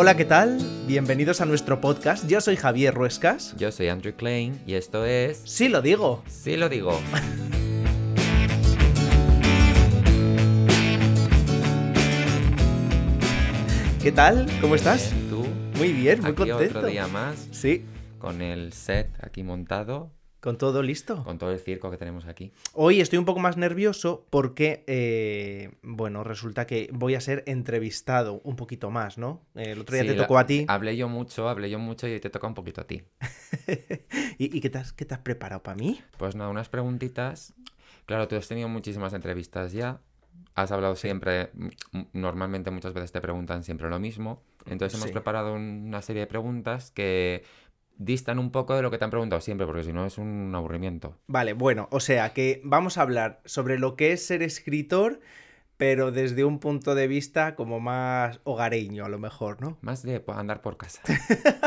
Hola, ¿qué tal? Bienvenidos a nuestro podcast. Yo soy Javier Ruescas. Yo soy Andrew Klein y esto es... Sí, lo digo. Sí lo digo. ¿Qué tal? ¿Cómo estás? ¿Tú? Muy bien, muy Aquí contento. otro día más Sí, con el set aquí montado, con todo listo. con todo el circo que tenemos aquí. Hoy estoy un poco más nervioso porque, eh, bueno, resulta que voy a ser entrevistado un poquito más, ¿no? El otro día Sí, te la- tocó a ti. Hablé yo mucho, hablé yo mucho y hoy te toca un poquito a ti. ¿Y, y qué, te has, qué te has preparado para mí? Pues nada, unas preguntitas. Claro, tú has tenido muchísimas entrevistas ya. Has hablado siempre, m- m- normalmente muchas veces te preguntan siempre lo mismo. Entonces hemos Sí. preparado una serie de preguntas que distan un poco de lo que te han preguntado siempre, porque si no es un aburrimiento. Vale, bueno, o sea que vamos a hablar sobre lo que es ser escritor, pero desde un punto de vista como más hogareño, a lo mejor, ¿no? Más de andar por casa.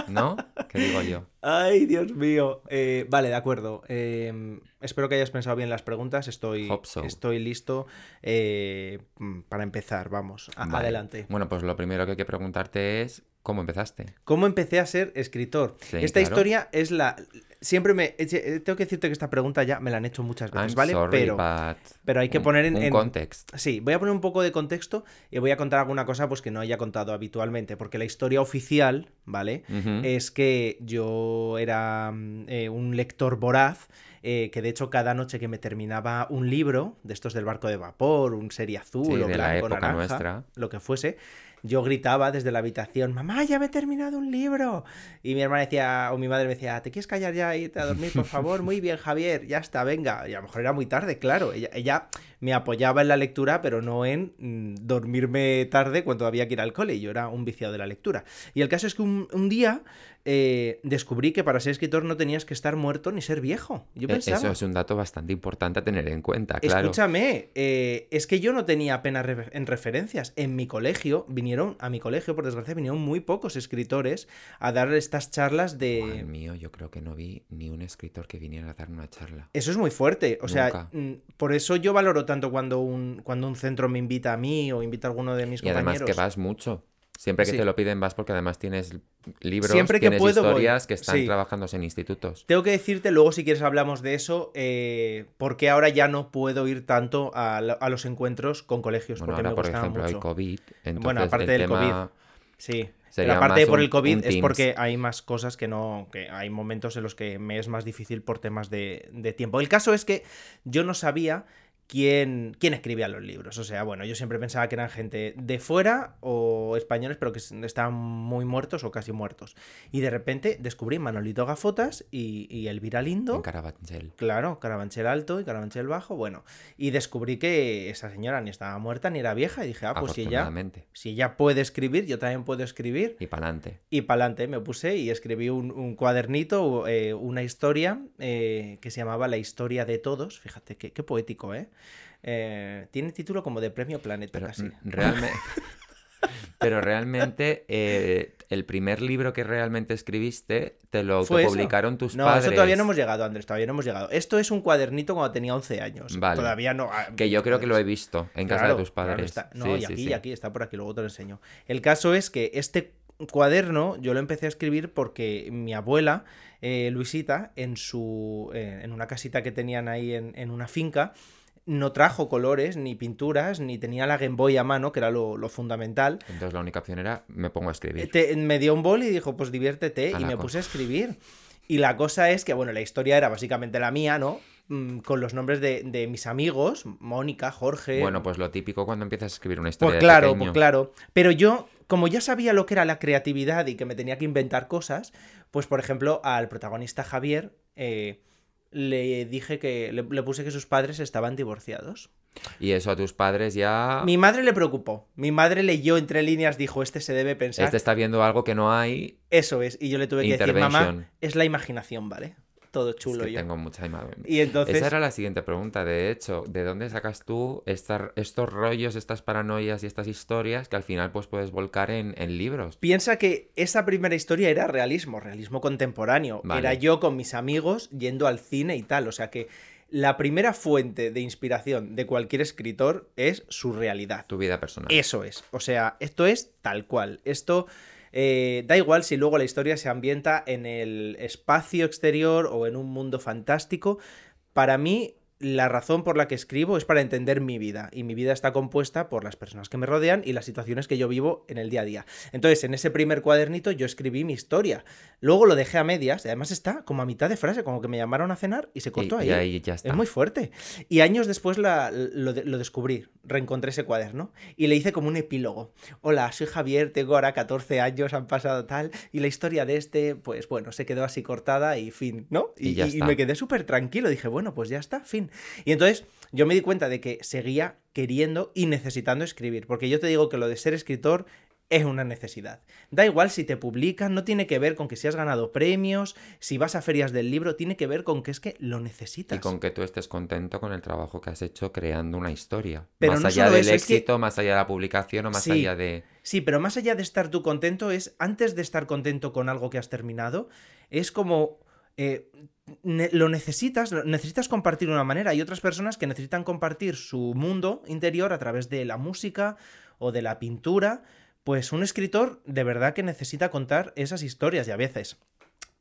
¿No? ¿Qué digo yo? Ay, Dios mío. Eh, vale, de acuerdo. Eh, espero que hayas pensado bien las preguntas. Estoy, so. estoy listo eh, para empezar. Vamos, a- Vale. adelante. Bueno, pues lo primero que hay que preguntarte es ¿cómo empezaste? ¿Cómo empecé a ser escritor? Sí, Esta claro. historia es la... Siempre me... eche- Tengo que decirte que esta pregunta ya me la han hecho muchas veces, I'm ¿vale? sorry, pero, but pero hay que un- poner en... un en- context. Sí, voy a poner un poco de contexto y voy a contar alguna cosa pues que no haya contado habitualmente, porque la historia oficial, ¿vale? Es que yo era mm, eh, un lector voraz, eh, que de hecho cada noche que me terminaba un libro, de estos del barco de vapor, un serie azul Sí, o de la blanco, época naranja, nuestra. lo que fuese, yo gritaba desde la habitación, mamá, ya me he terminado un libro. Y mi hermana decía, o mi madre me decía, ¿te quieres callar ya e irte a dormir, por favor? Muy bien, Javier, ya está, venga. Y a lo mejor era muy tarde, claro. Ella, ella me apoyaba en la lectura, pero no en mm, dormirme tarde cuando había que ir al cole. Yo era un viciado de la lectura. Y el caso es que un, un día eh, descubrí que para ser escritor no tenías que estar muerto ni ser viejo. Yo E- pensaba... Eso es un dato bastante importante a tener en cuenta, claro. Escúchame, eh, es que yo no tenía apenas re- en referencias. En mi colegio, vinieron, a mi colegio, por desgracia, vinieron muy pocos escritores a dar estas charlas Madre de... mío, yo creo que no vi ni un escritor que viniera a dar una charla. Eso es muy fuerte. O sea, Nunca. mm, por eso yo valoro tanto cuando un, cuando un centro me invita a mí o invita a alguno de mis Y además compañeros. que vas mucho. Siempre que Sí. te lo piden vas porque además tienes libros, Siempre que tienes puedo, voy. historias que están Sí. trabajando en institutos. Tengo que decirte, luego si quieres hablamos de eso, eh, porque ahora ya no puedo ir tanto a, la- a los encuentros con colegios, Bueno, porque ahora me por ejemplo mucho. COVID. Entonces Bueno, aparte el del tema- Sí, Sería más de por el COVID es Teams. porque hay más cosas que no, que hay momentos en los que me es más difícil por temas de, de tiempo. El caso es que yo no sabía quién, quién escribía los libros. O sea, bueno, yo siempre pensaba que eran gente de fuera o españoles, pero que estaban muy muertos o casi muertos. Y de repente descubrí Manolito Gafotas y, y Elvira Lindo. en Carabanchel. Claro, Carabanchel alto y Carabanchel bajo, bueno. Y descubrí que esa señora ni estaba muerta ni era vieja. Y dije, ah, pues si ella, si ella puede escribir, yo también puedo escribir. Y para adelante. Y para adelante me puse y escribí un, un cuadernito, eh, una historia eh, que se llamaba La historia de todos. Fíjate, qué, qué poético, ¿eh? Eh, Tiene título como de premio Planeta Pero casi. realmente. Pero realmente eh, el primer libro que realmente escribiste te lo publicaron tus No, padres. eso todavía no hemos llegado, Andrés, todavía no hemos llegado. Esto es un cuadernito cuando tenía 11 años. Vale. Todavía no. ah, Que yo creo que lo he visto en casa de tus padres. No, Sí, y sí, aquí, sí. y aquí, está por aquí, luego te lo enseño. El caso es que este cuaderno yo lo empecé a escribir porque mi abuela, eh, Luisita, en su. eh, en una casita que tenían ahí en, en una finca. No trajo colores, ni pinturas, ni tenía la Game Boy a mano, que era lo, lo fundamental. Entonces la única opción era me pongo a escribir. Te- me dio un bol y dijo, pues diviértete, y me puse a escribir. Y la cosa es que, bueno, la historia era básicamente la mía, ¿no? Mm, Con los nombres de, de mis amigos, Mónica, Jorge, Bueno, pues lo típico cuando empiezas a escribir una historia pues claro, pues claro. Pero yo, como ya sabía lo que era la creatividad y que me tenía que inventar cosas, pues por ejemplo, al protagonista Javier eh, le dije que. Le, le puse que sus padres estaban divorciados. Y eso a tus padres ya... Mi madre le preocupó. Mi madre leyó entre líneas, dijo: Este se debe pensar. Este está viendo algo que no hay. Eso es. Y yo le tuve que decir: Mamá, es la imaginación, ¿vale? Todo Es chulo que yo. tengo mucha imagen. Y entonces. Esa era la siguiente pregunta, de hecho. ¿De dónde sacas tú estar- estos rollos, estas paranoias y estas historias que al final pues puedes volcar en, en libros? Piensa que esa primera historia era realismo, realismo contemporáneo. Vale. Era yo con mis amigos yendo al cine y tal. O sea que la primera fuente de inspiración de cualquier escritor es su realidad. Tu vida personal. Eso es. O sea, esto es tal cual. Esto eh, da igual si luego la historia se ambienta en el espacio exterior o en un mundo fantástico. Para mí, la razón por la que escribo es para entender mi vida y mi vida está compuesta por las personas que me rodean y las situaciones que yo vivo en el día a día. Entonces, en ese primer cuadernito yo escribí mi historia. Luego lo dejé a medias y además está como a mitad de frase, como que me llamaron a cenar y se cortó Y- y ahí. ahí ya está. Es muy fuerte. Y años después la- lo, de- lo descubrí, reencontré ese cuaderno y le hice como un epílogo. Hola, soy Javier, tengo ahora 14 años, han pasado tal, y la historia de este, pues bueno, se quedó así cortada y fin, ¿no? Y ya está. me quedé súper tranquilo, dije, bueno, pues ya está, fin. Y entonces yo me di cuenta de que seguía queriendo y necesitando escribir, porque yo te digo que lo de ser escritor es una necesidad. Da igual si te publican, no tiene que ver con que si has ganado premios, si vas a ferias del libro, tiene que ver con que es que lo necesitas. Y con que tú estés contento con el trabajo que has hecho creando una historia. Pero más no allá del eso, es que- éxito, más allá de la publicación o más Sí. allá de... Sí, pero más allá de estar tú contento, es antes de estar contento con algo que has terminado, es como. Eh, lo necesitas, lo- necesitas compartir de una manera. Hay otras personas que necesitan compartir su mundo interior a través de la música o de la pintura. Pues un escritor de verdad que necesita contar esas historias y a veces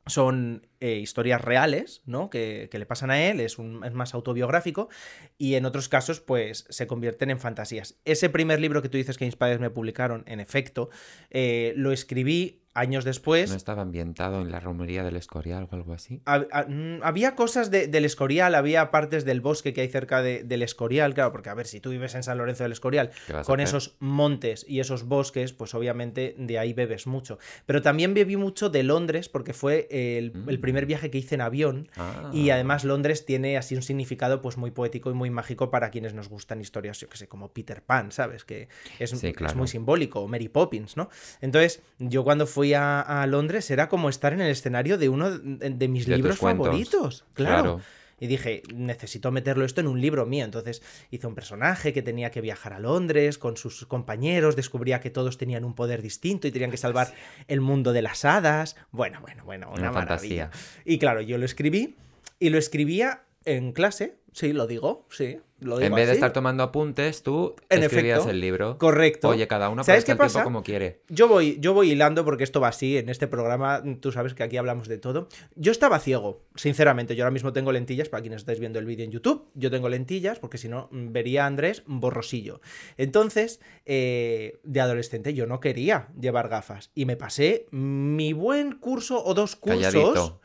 son eh, historias reales, ¿no? Que, que le pasan a él, es, un, es más autobiográfico, y en otros casos, pues, se convierten en fantasías. Ese primer libro que tú dices que Inspires me publicaron, en efecto, eh, lo escribí años después. ¿No estaba ambientado en la romería del Escorial o algo así? Ha- mm, Había cosas de- del Escorial, había partes del bosque que hay cerca de- del Escorial, claro, porque a ver, si tú vives en San Lorenzo del Escorial, ¿Qué vas a con esos montes y esos bosques, pues obviamente de ahí bebes mucho. Pero también bebí mucho de Londres, porque fue el, el Mm. primer viaje que hice en avión. Ah. Y además Londres tiene así un significado pues muy poético y muy mágico para quienes nos gustan historias, yo que sé, como Peter Pan, ¿sabes? Que es, Sí, es muy simbólico, o Mary Poppins, ¿no? Entonces, yo cuando fui a, a Londres era como estar en el escenario de uno de, de mis De libros favoritos. Claro. Claro. Y dije, necesito meterlo esto en un libro mío. Entonces hice un personaje que tenía que viajar a Londres con sus compañeros, descubría que todos tenían un poder distinto y tenían que salvar el mundo de las hadas. Bueno, bueno, bueno, una, Una maravilla. fantasía. Y claro, yo lo escribí y lo escribía en clase, sí, lo digo, sí, lo digo En vez de estar tomando apuntes, tú En escribías efecto. el libro. Correcto. Oye, cada uno ¿Sabes qué pasa? como quiere. Yo voy, yo voy hilando porque esto va así en este programa. Tú sabes que aquí hablamos de todo. Yo estaba ciego, sinceramente. Yo ahora mismo tengo lentillas para quienes estáis viendo el vídeo en YouTube. Yo tengo lentillas porque si no mm, vería a Andrés borrosillo. Entonces, eh, de adolescente yo no quería llevar gafas y me pasé mi buen curso o dos cursos. Calladito.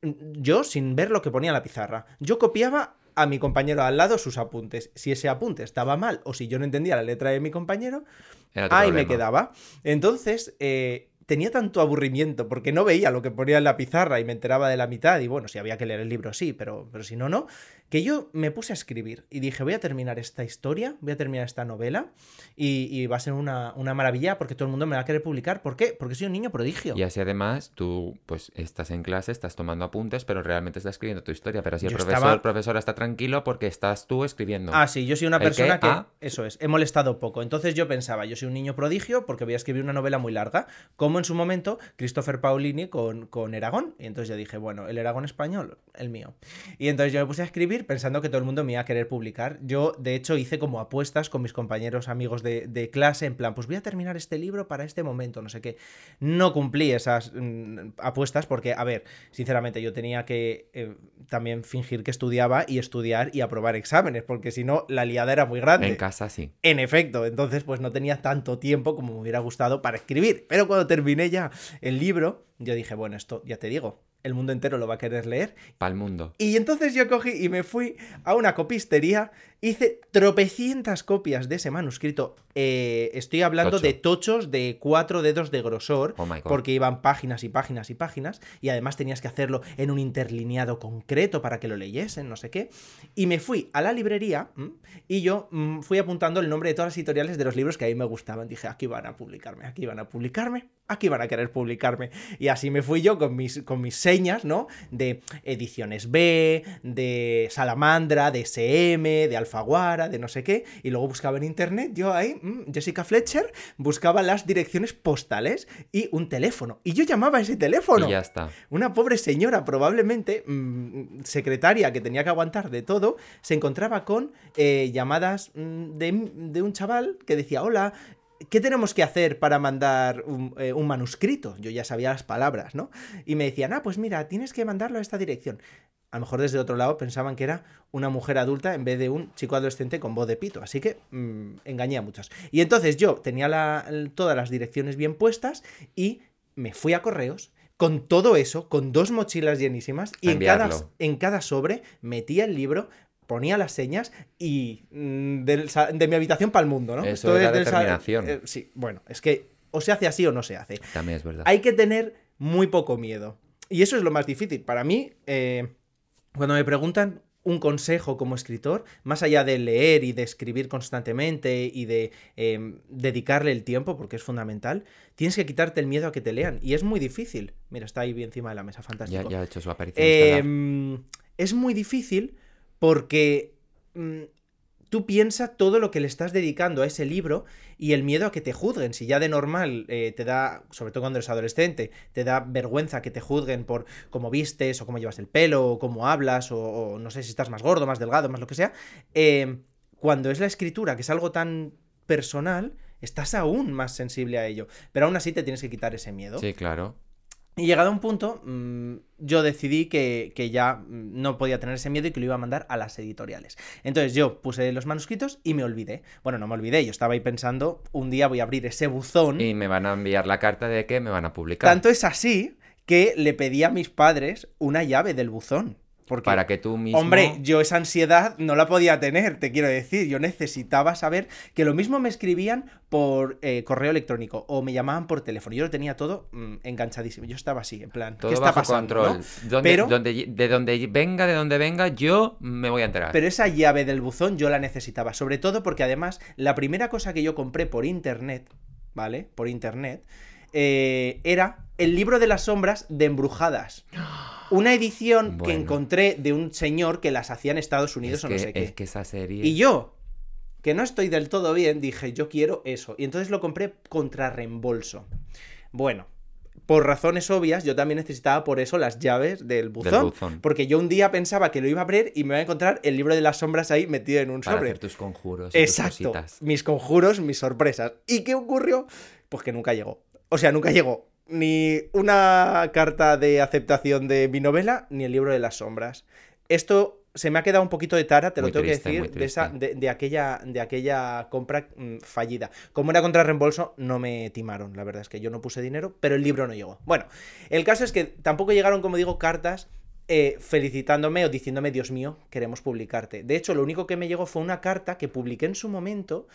Yo sin ver lo que ponía en la pizarra. Yo copiaba a mi compañero al lado sus apuntes. Si ese apunte estaba mal o si yo no entendía la letra de mi compañero, ahí me quedaba. Entonces, eh, tenía tanto aburrimiento porque no veía lo que ponía en la pizarra y me enteraba de la mitad. Y bueno, si había que leer el libro, sí, pero, pero si no, no. Que yo me puse a escribir y dije, voy a terminar esta historia, voy a terminar esta novela y, y va a ser una, una maravilla porque todo el mundo me va a querer publicar. ¿Por qué? Porque soy un niño prodigio. Y así además tú pues estás en clase, estás tomando apuntes, pero realmente estás escribiendo tu historia. Pero así el Yo profesor, estaba- profesora está tranquilo porque estás tú escribiendo. Ah, sí, yo soy una ¿El persona que, Ah. eso es, he molestado poco. Entonces yo pensaba, yo soy un niño prodigio porque voy a escribir una novela muy larga, como en su momento Christopher Paolini con, con Eragón. Y entonces yo dije, bueno, el Eragón español, el mío. Y entonces yo me puse a escribir pensando que todo el mundo me iba a querer publicar. Yo, de hecho, hice como apuestas con mis compañeros amigos de, de clase, en plan, pues voy a terminar este libro para este momento, no sé qué. No cumplí esas mm, apuestas porque, a ver, sinceramente yo tenía que eh, también fingir que estudiaba y estudiar y aprobar exámenes, porque si no, la liada era muy grande. En casa sí. En efecto, entonces pues no tenía tanto tiempo como me hubiera gustado para escribir. Pero cuando terminé ya el libro, yo dije, bueno, esto ya te digo, el mundo entero lo va a querer leer. Para el mundo. Y entonces yo cogí y me fui a una copistería, hice tropecientas copias de ese manuscrito. Eh, estoy hablando Tocho. de tochos de cuatro dedos de grosor, Oh porque iban páginas y páginas y páginas, y además tenías que hacerlo en un interlineado concreto para que lo leyesen, no sé qué. Y me fui a la librería y yo mm, fui apuntando el nombre de todas las editoriales de los libros que a mí me gustaban. Dije, aquí van a publicarme, aquí van a publicarme, aquí van a querer publicarme. Y así me fui yo con mis, con mis señas, ¿no? De ediciones B, de Salamandra, de SM, de Alfaguara, de no sé qué. Y luego buscaba en internet, yo ahí, mm, Jessica Fletcher, buscaba las direcciones postales y un teléfono. Y yo llamaba a ese teléfono. Y ya está. Una pobre señora, probablemente mm, secretaria que tenía que aguantar de todo, se encontraba con eh, llamadas mm, de, de un chaval que decía, hola, ¿qué tenemos que hacer para mandar un, eh, un manuscrito? Yo ya sabía las palabras, ¿no? Y me decían, ah, pues mira, tienes que mandarlo a esta dirección. A lo mejor desde otro lado pensaban que era una mujer adulta en vez de un chico adolescente con voz de pito. Así que mm, engañé a muchos. Y entonces yo tenía la- todas las direcciones bien puestas y me fui a correos con todo eso, con dos mochilas llenísimas, y en cada, en cada sobre metía el libro, ponía las señas y mm, del de mi habitación para el mundo, ¿no? Eso Esto es determinación. eh, sí, bueno, es que o se hace así o no se hace. También es verdad. Hay que tener muy poco miedo. Y eso es lo más difícil. Para mí, eh, cuando me preguntan un consejo como escritor, más allá de leer y de escribir constantemente y de eh, dedicarle el tiempo, porque es fundamental, tienes que quitarte el miedo a que te lean. Y es muy difícil. Mira, está ahí encima de la mesa, fantástico. ya ha hecho su aparición. Eh, es muy difícil porque mm, tú piensas todo lo que le estás dedicando a ese libro y el miedo a que te juzguen. Si ya de normal eh, te da, sobre todo cuando eres adolescente, te da vergüenza que te juzguen por cómo vistes o cómo llevas el pelo o cómo hablas o, o no sé si estás más gordo, más delgado, más lo que sea. eh, cuando es la escritura, que es algo tan personal, estás aún más sensible a ello. Pero aún así te tienes que quitar ese miedo. Sí, claro. Y llegado a un punto, mm, yo decidí que, que ya mm, no podía tener ese miedo y que lo iba a mandar a las editoriales. Entonces yo puse los manuscritos y me olvidé. Bueno, no me olvidé, yo estaba ahí pensando, un día voy a abrir ese buzón. Y me van a enviar la carta de que me van a publicar. Tanto es así que le pedí a mis padres una llave del buzón. Porque, Para que tú mismo... hombre, yo esa ansiedad no la podía tener, te quiero decir. Yo necesitaba saber que lo mismo me escribían por eh, correo electrónico o me llamaban por teléfono. Yo lo tenía todo mm, enganchadísimo. Yo estaba así, en plan, todo ¿qué está bajo pasando? control. no? Donde- Pero- donde- de donde venga, de donde venga, yo me voy a enterar. Pero esa llave del buzón yo la necesitaba, sobre todo porque además la primera cosa que yo compré por internet, ¿vale? Por internet, eh, era el libro de las sombras de Embrujadas. Una edición que encontré de un señor que las hacía en Estados Unidos es, o que, no sé qué. es que esa serie... Y yo, que no estoy del todo bien, dije, yo quiero eso. Y entonces lo compré contra reembolso. Bueno, por razones obvias, yo también necesitaba por eso las llaves del buzón. buzón. Porque yo un día pensaba que lo iba a abrir y me iba a encontrar el libro de las sombras ahí metido en un Para sobre. hacer tus conjuros tus Exacto. Mis conjuros, mis sorpresas. ¿Y qué ocurrió? Pues que nunca llegó. O sea, nunca llegó ni una carta de aceptación de mi novela, ni el libro de las sombras. Esto se me ha quedado un poquito de tara, te Muy lo tengo triste, que decir, de, esa, de aquella, de aquella compra mm, fallida. Como era contra reembolso, no me timaron. La verdad es que yo no puse dinero, pero el libro no llegó. Bueno, el caso es que tampoco llegaron, como digo, cartas eh, felicitándome o diciéndome, Dios mío, queremos publicarte. De hecho, lo único que me llegó fue una carta que publiqué en su momento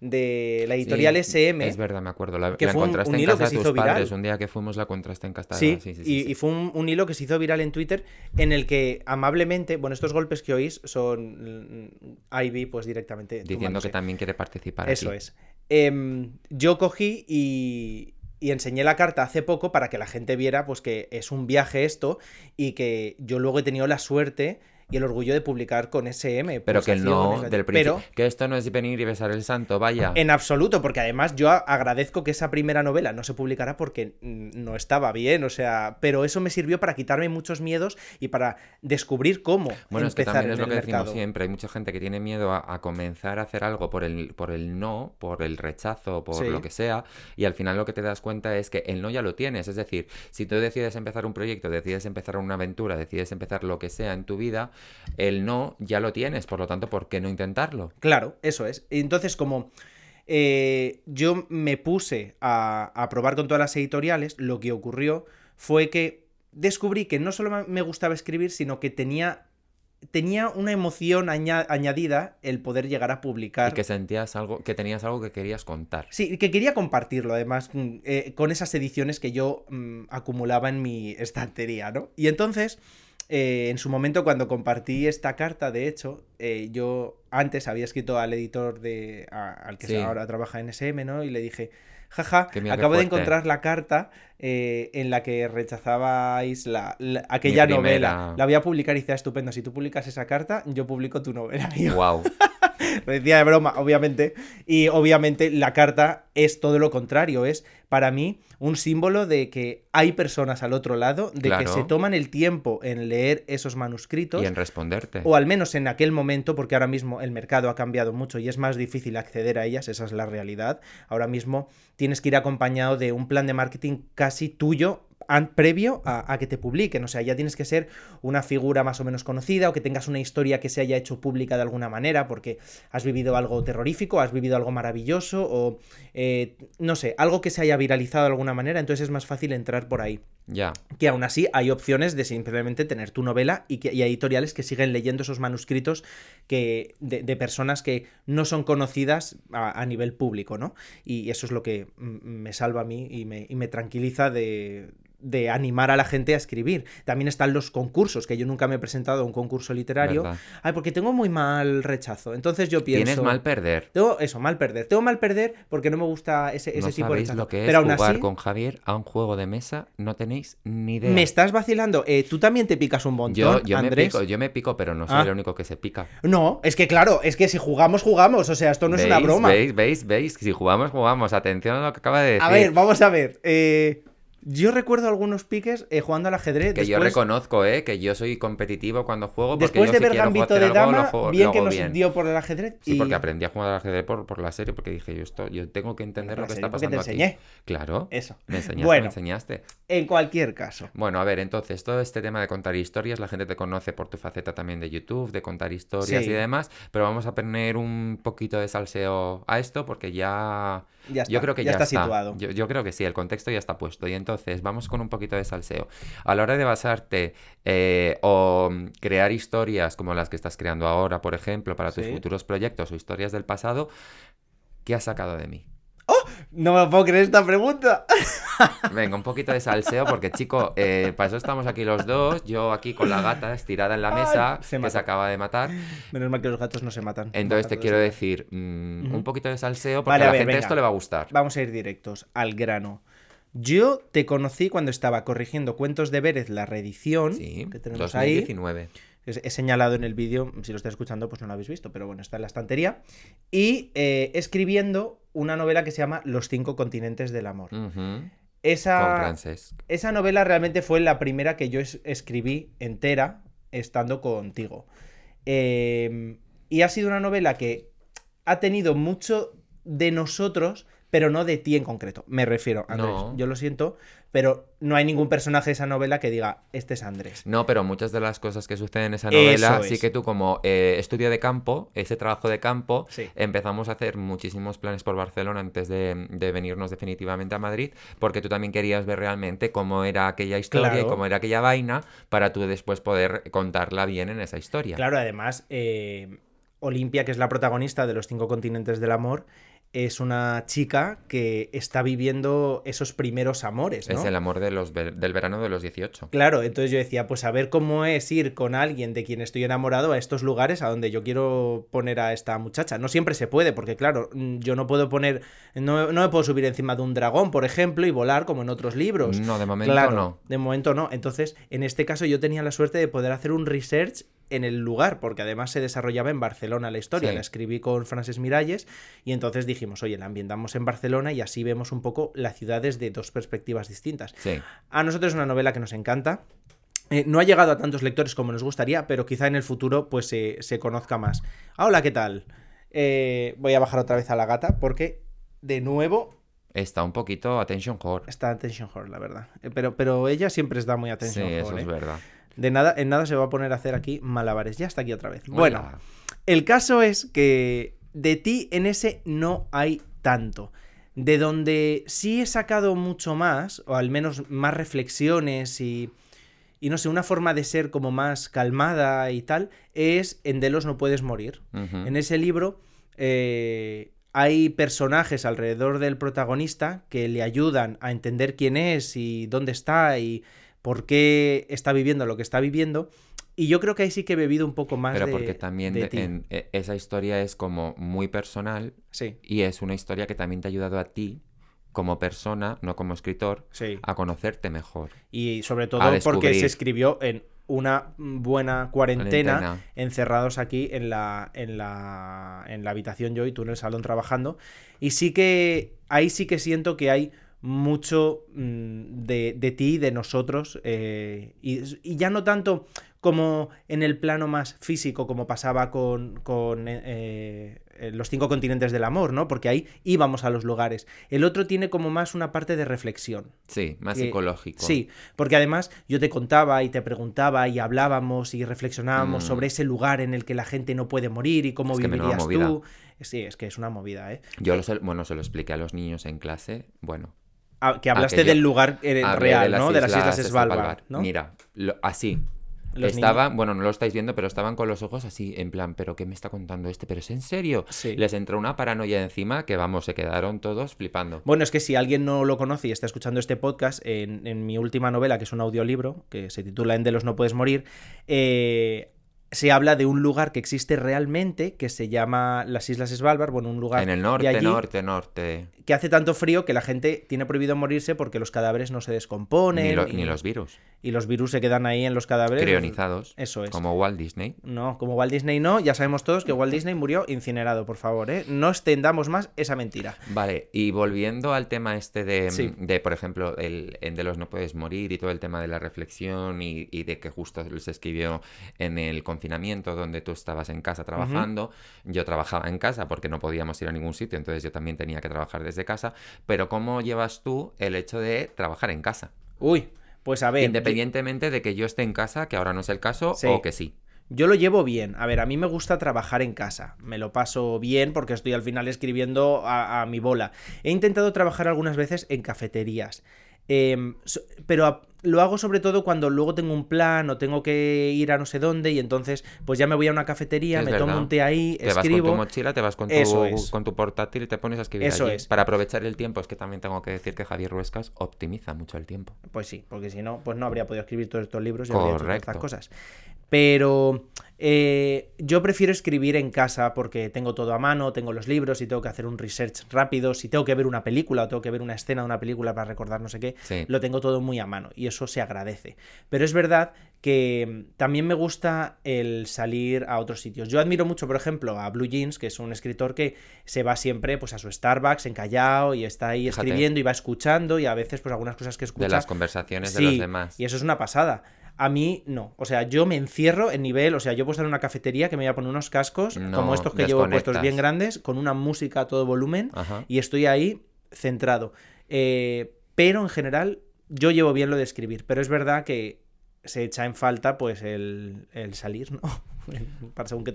de la editorial Sí, SM. Es verdad, me acuerdo. La, que la fue un- encontraste un en hilo casa que se de tus hizo viral. padres. Un día que fuimos la encontraste en casa. Sí, sí, sí, y, sí. y fue un, un hilo que se hizo viral en Twitter en el que amablemente, bueno, estos golpes que oís son mm, Ivy, pues directamente. Diciendo que también quiere participar Eso aquí. es. Em, yo cogí y, y enseñé la carta hace poco para que la gente viera pues que es un viaje esto y que yo luego he tenido la suerte y el orgullo de publicar con SM. Pero que no del Pero principio. Que esto no es venir y besar el santo, vaya. en absoluto, porque además yo agradezco que esa primera novela no se publicara porque no estaba bien, o sea, pero eso me sirvió para quitarme muchos miedos y para descubrir cómo Bueno, es que empezar también es lo que el decimos mercado. siempre. Hay mucha gente que tiene miedo a, a comenzar a hacer algo por el, por el no, por el rechazo, por Sí. lo que sea, y al final lo que te das cuenta es que el no ya lo tienes. Es decir, si tú decides empezar un proyecto, decides empezar una aventura, decides empezar lo que sea en tu vida, el no ya lo tienes. Por lo tanto, ¿por qué no intentarlo? Claro, eso es. Entonces, como eh, yo me puse a, a probar con todas las editoriales, lo que ocurrió fue que descubrí que no solo me gustaba escribir, sino que tenía, tenía una emoción aña- añadida el poder llegar a publicar. Y que sentías algo, que tenías algo que querías contar. Sí, que quería compartirlo además mm, eh, con esas ediciones que yo mm, acumulaba en mi estantería, ¿no? Y entonces, eh, en su momento cuando compartí esta carta, de hecho, eh, yo antes había escrito al editor de a- al que Sí. ahora trabaja en SM, ¿no? Y le dije, jaja, acabo de fuerte". encontrar la carta eh, en la que rechazabais la, la- aquella novela. La voy a publicar y dice, "Ah, estupendo, si tú publicas esa carta, yo publico tu novela. Wow. lo decía de broma, obviamente. Y obviamente la carta es todo lo contrario, es para mí un símbolo de que hay personas al otro lado, de que se toman el tiempo en leer esos manuscritos. Y en responderte. O al menos en aquel momento, porque ahora mismo el mercado ha cambiado mucho y es más difícil acceder a ellas, esa es la realidad. Ahora mismo tienes que ir acompañado de un plan de marketing casi tuyo previo a, que te publiquen. O sea, ya tienes que ser una figura más o menos conocida o que tengas una historia que se haya hecho pública de alguna manera porque has vivido algo terrorífico, has vivido algo maravilloso o, eh, no sé, algo que se haya viralizado de alguna manera. Entonces es más fácil entrar por ahí. Ya. Que aún así hay opciones de simplemente tener tu novela y, que, y editoriales que siguen leyendo esos manuscritos que, de, personas que no son conocidas a, nivel público, ¿no? Y eso es lo que me salva a mí y me, y me tranquiliza de, de animar a la gente a escribir. También están los concursos, que yo nunca me he presentado a un concurso literario. Ay, porque tengo muy mal rechazo. Entonces yo pienso. Tienes mal perder. Tengo eso, mal perder. Tengo mal perder porque no me gusta ese, ese tipo de rechazo. lo que es Pero jugar con Javier a un juego de mesa, no tenéis ni idea. Me estás vacilando. Eh, tú también te picas un montón, yo, yo Andrés. Me pico, yo me pico, pero no soy ah. el único que se pica. No, es que claro, es que si jugamos, jugamos. O sea, esto no es una broma. Veis, veis, veis. Si jugamos, jugamos. Atención a lo que acaba de decir. A ver, vamos a ver. Eh. Yo recuerdo algunos piques eh, jugando al ajedrez. Que yo reconozco, ¿eh? Que yo soy competitivo cuando juego. Porque después de ver Gambito de Dama, bien que nos dio por el ajedrez. Sí, porque aprendí a jugar al ajedrez por, por, la serie, porque dije, yo, esto, yo tengo que entender lo que está pasando te enseñé. Claro. Eso. Me enseñaste, bueno, me enseñaste. En cualquier caso. Bueno, a ver, entonces, todo este tema de contar historias, la gente te conoce por tu faceta también de YouTube, de contar historias y demás, pero vamos a poner un poquito de salseo a esto porque ya... Ya está, yo creo que ya, está, situado. Yo, yo creo que sí, el contexto ya está puesto. Y entonces, vamos con un poquito de salseo. A la hora de basarte eh, o crear historias como las que estás creando ahora, por ejemplo, para tus futuros proyectos o historias del pasado, ¿qué has sacado de mí? ¡Oh! No me puedo creer esta pregunta. Venga, un poquito de salseo, porque chico, eh, para eso estamos aquí los dos. Yo aquí con la gata estirada en la mesa, que se acaba de matar. Menos mal que los gatos no se matan. Entonces te quiero decir, mm, un poquito de salseo, porque a la gente esto le va a gustar. Vamos a ir directos, al grano. Yo te conocí cuando estaba corrigiendo Cuentos de Vélez, la reedición que tenemos 2019. ahí. He señalado en el vídeo, si lo estás escuchando, pues no lo habéis visto, pero bueno, está en la estantería. Y eh, escribiendo una novela que se llama Los cinco continentes del amor. esa, esa novela realmente fue la primera que yo escribí entera estando contigo. Em, y ha sido una novela que ha tenido mucho de nosotros, pero no de ti en concreto. Me refiero, Andrés. Yo lo siento, pero no hay ningún personaje de esa novela que diga, este es Andrés. No, pero muchas de las cosas que suceden en esa novela, sí que tú como eh, estudio de campo, ese trabajo de campo, empezamos a hacer muchísimos planes por Barcelona antes de, venirnos definitivamente a Madrid, porque tú también querías ver realmente cómo era aquella historia y cómo era aquella vaina, para tú después poder contarla bien en esa historia. Claro, además, eh, Olimpia, que es la protagonista de Los Cinco Continentes del Amor, es una chica que está viviendo esos primeros amores. Es el amor de los del verano de los 18. Claro, entonces yo decía, pues a ver cómo es ir con alguien de quien estoy enamorado a estos lugares a donde yo quiero poner a esta muchacha. No siempre se puede, porque claro, mm, yo no puedo poner, no, me puedo subir encima de un dragón, por ejemplo, y volar como en otros libros. No, de momento no. De momento no. Entonces, en este caso yo tenía la suerte de poder hacer un research en el lugar, porque además se desarrollaba en Barcelona la historia. La escribí con Frances Miralles y entonces dijimos, oye, la ambientamos en Barcelona y así vemos un poco las ciudades de dos perspectivas distintas. A nosotros es una novela que nos encanta. Eh, no ha llegado a tantos lectores como nos gustaría, pero quizá en el futuro pues se conozca más. Hola, ¿qué tal? Eh, voy a bajar otra vez a la gata porque, de nuevo... Está un poquito attention whore. Está attention whore, la verdad. Eh, pero, pero ella siempre está muy attention sí, eso es verdad. De nada, en nada se va a poner a hacer aquí malabares. Ya está aquí otra vez. Bueno, el caso es que de ti en ese no hay tanto. De donde sí he sacado mucho más, o al menos más reflexiones y, y no sé, una forma de ser como más calmada y tal, es en Delos no puedes morir. En ese libro eh, hay personajes alrededor del protagonista que le ayudan a entender quién es y dónde está y por qué está viviendo lo que está viviendo. Y yo creo que ahí sí que he bebido un poco más Pero porque también En, e, esa historia es como muy personal. Sí. Y es una historia que también te ha ayudado a ti como persona, no como escritor, a conocerte mejor. Y sobre todo porque se escribió en una buena cuarentena, Cuarentena. encerrados aquí en la, en, la, en la habitación yo y tú en el salón trabajando. Y sí que ahí sí que siento que hay mucho mm, de, de ti, de nosotros, eh, y, y ya no tanto como en el plano más físico, como pasaba con, con eh, eh, los cinco continentes del amor, ¿no? Porque ahí íbamos a los lugares. El otro tiene como más una parte de reflexión. Sí, más psicológico. Sí, porque además yo te contaba y te preguntaba y hablábamos y reflexionábamos Mm. sobre ese lugar en el que la gente no puede morir y cómo Es vivirías tú. Sí, es que es una movida, ¿eh? Yo lo bueno, se lo expliqué a los niños en clase. Bueno, Ah, que hablaste del lugar eh, real, de ¿no? De las Islas Svalbard, ¿no? Mira, lo- así. Los estaban, bueno, no lo estáis viendo, pero estaban con los ojos así, en plan, ¿pero qué me está contando este? ¿Pero es en serio? Sí. Les entró una paranoia encima que, vamos, se quedaron todos flipando. Bueno, es que si alguien no lo conoce y está escuchando este podcast, en, en mi última novela, que es un audiolibro, que se titula En de los no puedes morir, eh, se habla de un lugar que existe realmente, que se llama las Islas Svalbard, bueno, un lugar En el de norte, allí, norte, norte. que hace tanto frío que la gente tiene prohibido morirse porque los cadáveres no se descomponen Ni, lo- y, ni los virus. y los virus se quedan ahí en los cadáveres. Crionizados. Eso es. Como Walt Disney. No, como Walt Disney no, ya sabemos todos que Walt Disney murió incinerado, por favor, ¿eh? No extendamos más esa mentira. Vale, y volviendo al tema este de, Sí. de, por ejemplo, el, en de los no puedes morir y todo el tema de la reflexión y, y de que justo se escribió en el confinamiento donde tú estabas en casa trabajando. Yo trabajaba en casa porque no podíamos ir a ningún sitio, entonces yo también tenía que trabajar desde casa. Pero ¿cómo llevas tú el hecho de trabajar en casa? Uy, pues a ver, Independientemente de que yo esté en casa, que ahora no es el caso, Sí. o que sí. Yo lo llevo bien. A ver, a mí me gusta trabajar en casa. Me lo paso bien porque estoy al final escribiendo a, a mi bola. He intentado trabajar algunas veces en cafeterías. Em, pero a- lo hago sobre todo cuando luego tengo un plan o tengo que ir a no sé dónde y entonces pues ya me voy a una cafetería, Es me tomo un té ahí, Te vas con escribo. tu mochila, te vas con tu, es. con tu portátil y te pones a escribir Eso allí. es. Para aprovechar el tiempo, es que también tengo que decir que Javier Ruescas optimiza mucho el tiempo. Pues sí, porque si no, pues no habría podido escribir todos estos libros y habría hecho todas estas Correcto. cosas. Pero eh, yo prefiero escribir en casa porque tengo todo a mano, tengo los libros y tengo que hacer un research rápido. Si tengo que ver una película o tengo que ver una escena de una película para recordar no sé qué, Sí. lo tengo todo muy a mano y eso se agradece. Pero es verdad que también me gusta el salir a otros sitios. Yo admiro mucho, por ejemplo, a Blue Jeans, que es un escritor que se va siempre pues a su Starbucks en Callao y está ahí Fíjate. escribiendo y va escuchando y a veces pues algunas cosas que escucha De las conversaciones de los demás. Y eso es una pasada. A mí no. O sea, yo me encierro en nivel. O sea, yo puedo estar en una cafetería que me voy a poner unos cascos, No, como estos que llevo puestos bien grandes, con una música a todo volumen, Ajá. y estoy ahí centrado. Eh, pero en general, yo llevo bien lo de escribir. Pero es verdad que se echa en falta, pues, el, el salir, ¿no? Para según qué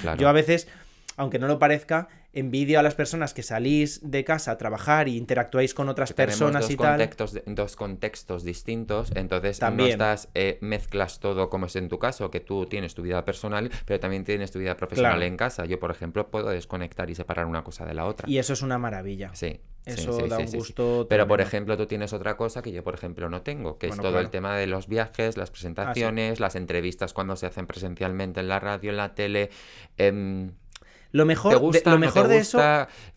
claro. Yo a veces, aunque no lo parezca, envidio a las personas que salís de casa a trabajar y interactuáis con otras personas dos y tal. contextos, de- dos contextos distintos, entonces También. no estás, eh, mezclas todo como es en tu caso, que tú tienes tu vida personal, pero también tienes tu vida profesional Claro. en casa. Yo, por ejemplo, puedo desconectar y separar una cosa de la otra. Y eso es una maravilla. Sí. Eso sí, da un sí, gusto. Pero, por ejemplo, tú tienes otra cosa que yo, por ejemplo, no tengo, que Bueno, es todo claro. el tema de los viajes, Ah, las presentaciones, las entrevistas cuando se hacen presencialmente en la radio, en la tele. em, Lo mejor, ¿Te de, lo no mejor te de eso.